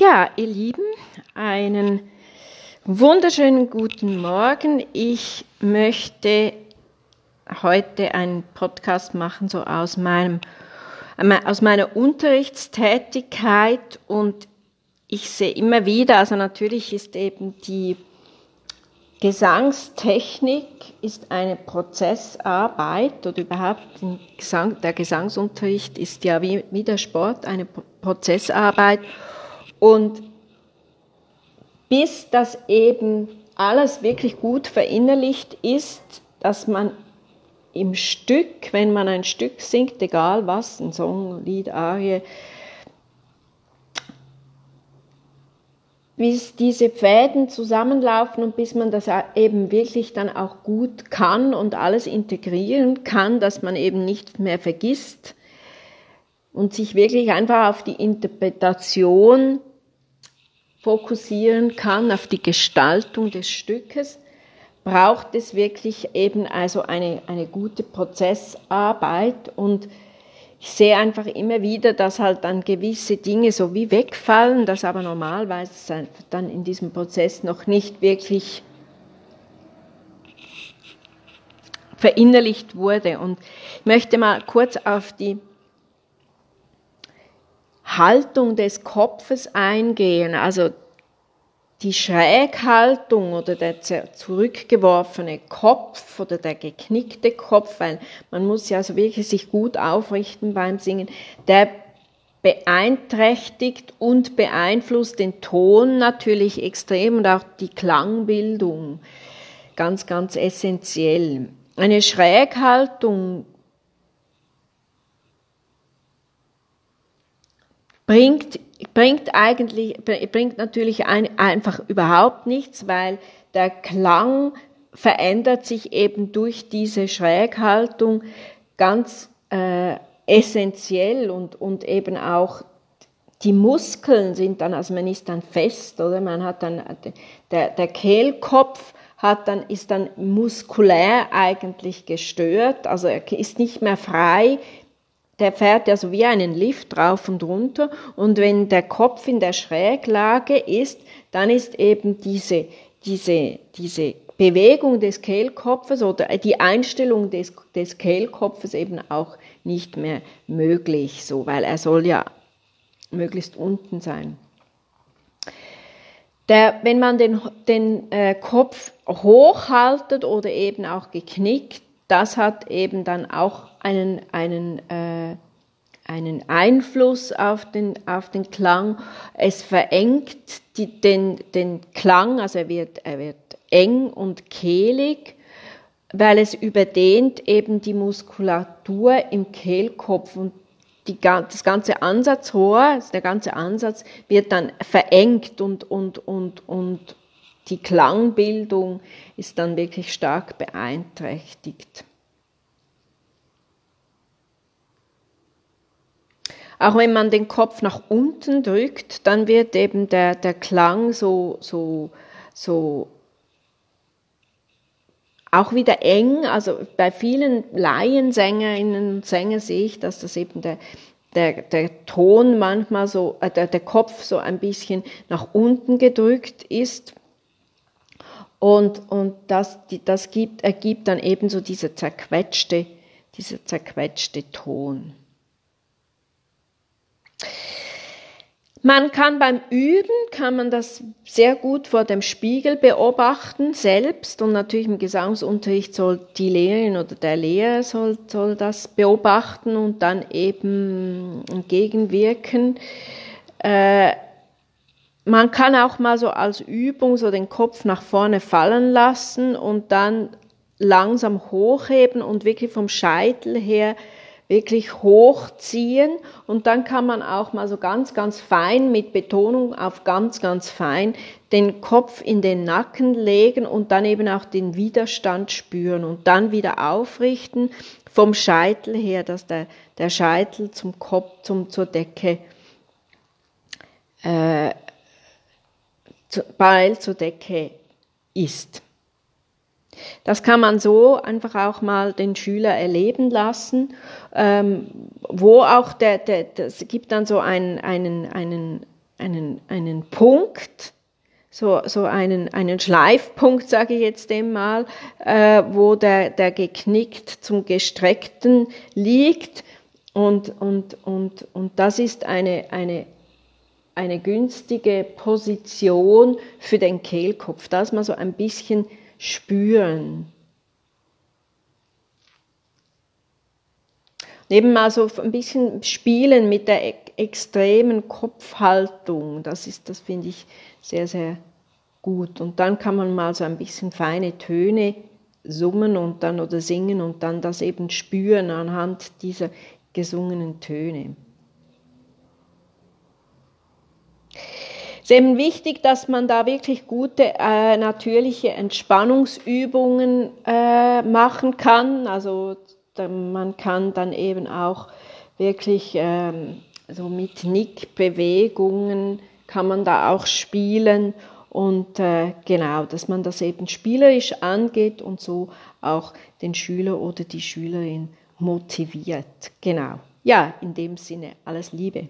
Ja, ihr Lieben, einen wunderschönen guten Morgen. Ich möchte heute einen Podcast machen, so aus meinem, aus meiner Unterrichtstätigkeit und ich sehe immer wieder, also natürlich ist eben die Gesangstechnik ist eine Prozessarbeit oder überhaupt der Gesangsunterricht ist ja wie, wie der Sport eine Prozessarbeit und bis das eben alles wirklich gut verinnerlicht ist, dass man im Stück, wenn man ein Stück singt, egal was, ein Song, Lied, Arie, bis diese Fäden zusammenlaufen und bis man das eben wirklich dann auch gut kann und alles integrieren kann, dass man eben nicht mehr vergisst und sich wirklich einfach auf die Interpretation fokussieren kann, auf die Gestaltung des Stückes, braucht es wirklich eben also eine, eine gute Prozessarbeit und ich sehe einfach immer wieder, dass halt dann gewisse Dinge so wie wegfallen, dass aber normalerweise dann in diesem Prozess noch nicht wirklich verinnerlicht wurde. Und ich möchte mal kurz auf die Haltung des Kopfes eingehen, also die Schräghaltung oder der zurückgeworfene Kopf oder der geknickte Kopf, weil man muss ja also wirklich sich gut aufrichten beim Singen, der beeinträchtigt und beeinflusst den Ton natürlich extrem und auch die Klangbildung ganz, ganz essentiell. Eine Schräghaltung bringt, bringt eigentlich, bringt natürlich ein, einfach überhaupt nichts, weil der Klang verändert sich eben durch diese Schräghaltung ganz äh, essentiell und, und eben auch die Muskeln sind dann, also man ist dann fest, oder? Man hat dann, der, der Kehlkopf hat dann, ist dann muskulär eigentlich gestört, also er ist nicht mehr frei der fährt ja so wie einen Lift rauf und runter und wenn der Kopf in der Schräglage ist, dann ist eben diese, diese, diese Bewegung des Kehlkopfes oder die Einstellung des, des Kehlkopfes eben auch nicht mehr möglich, so, weil er soll ja möglichst unten sein. Der, wenn man den, den äh, Kopf hochhaltet oder eben auch geknickt, das hat eben dann auch einen, einen, äh, einen Einfluss auf den, auf den Klang. Es verengt die, den, den Klang, also er wird, er wird eng und kehlig, weil es überdehnt eben die Muskulatur im Kehlkopf und die, das ganze Ansatzrohr, also der ganze Ansatz wird dann verengt und, und, und, und die Klangbildung ist dann wirklich stark beeinträchtigt. Auch wenn man den Kopf nach unten drückt, dann wird eben der, der Klang so, so, so auch wieder eng. Also bei vielen Laiensängerinnen und Sängern sehe ich, dass das eben der, der, der Ton manchmal so, äh, der, der Kopf so ein bisschen nach unten gedrückt ist. Und, und das, das gibt, ergibt dann eben so dieser zerquetschte, dieser zerquetschte Ton. Man kann beim Üben, kann man das sehr gut vor dem Spiegel beobachten, selbst. Und natürlich im Gesangsunterricht soll die Lehrerin oder der Lehrer soll, soll das beobachten und dann eben entgegenwirken. Äh, man kann auch mal so als Übung so den Kopf nach vorne fallen lassen und dann langsam hochheben und wirklich vom Scheitel her wirklich hochziehen. Und dann kann man auch mal so ganz, ganz fein mit Betonung auf ganz, ganz fein den Kopf in den Nacken legen und dann eben auch den Widerstand spüren und dann wieder aufrichten vom Scheitel her, dass der, der Scheitel zum Kopf, zum, zur Decke, äh, parallel zur Decke ist. Das kann man so einfach auch mal den Schüler erleben lassen, ähm, wo auch der, der, das gibt dann so einen, einen, einen einen, einen Punkt, so, so einen, einen Schleifpunkt, sage ich jetzt einmal, äh, wo der, der geknickt zum gestreckten liegt. Und, und, und, und das ist eine, eine, eine günstige Position für den Kehlkopf, dass man so ein bisschen spüren. Eben mal so ein bisschen spielen mit der extremen Kopfhaltung, das ist, das finde ich sehr, sehr gut. Und dann kann man mal so ein bisschen feine Töne summen und dann oder singen und dann das eben spüren anhand dieser gesungenen Töne. Es ist eben wichtig, dass man da wirklich gute äh, natürliche Entspannungsübungen äh, machen kann. Also man kann dann eben auch wirklich ähm, so mit Nickbewegungen kann man da auch spielen und äh, genau, dass man das eben spielerisch angeht und so auch den Schüler oder die Schülerin motiviert. Genau. Ja, in dem Sinne, alles Liebe.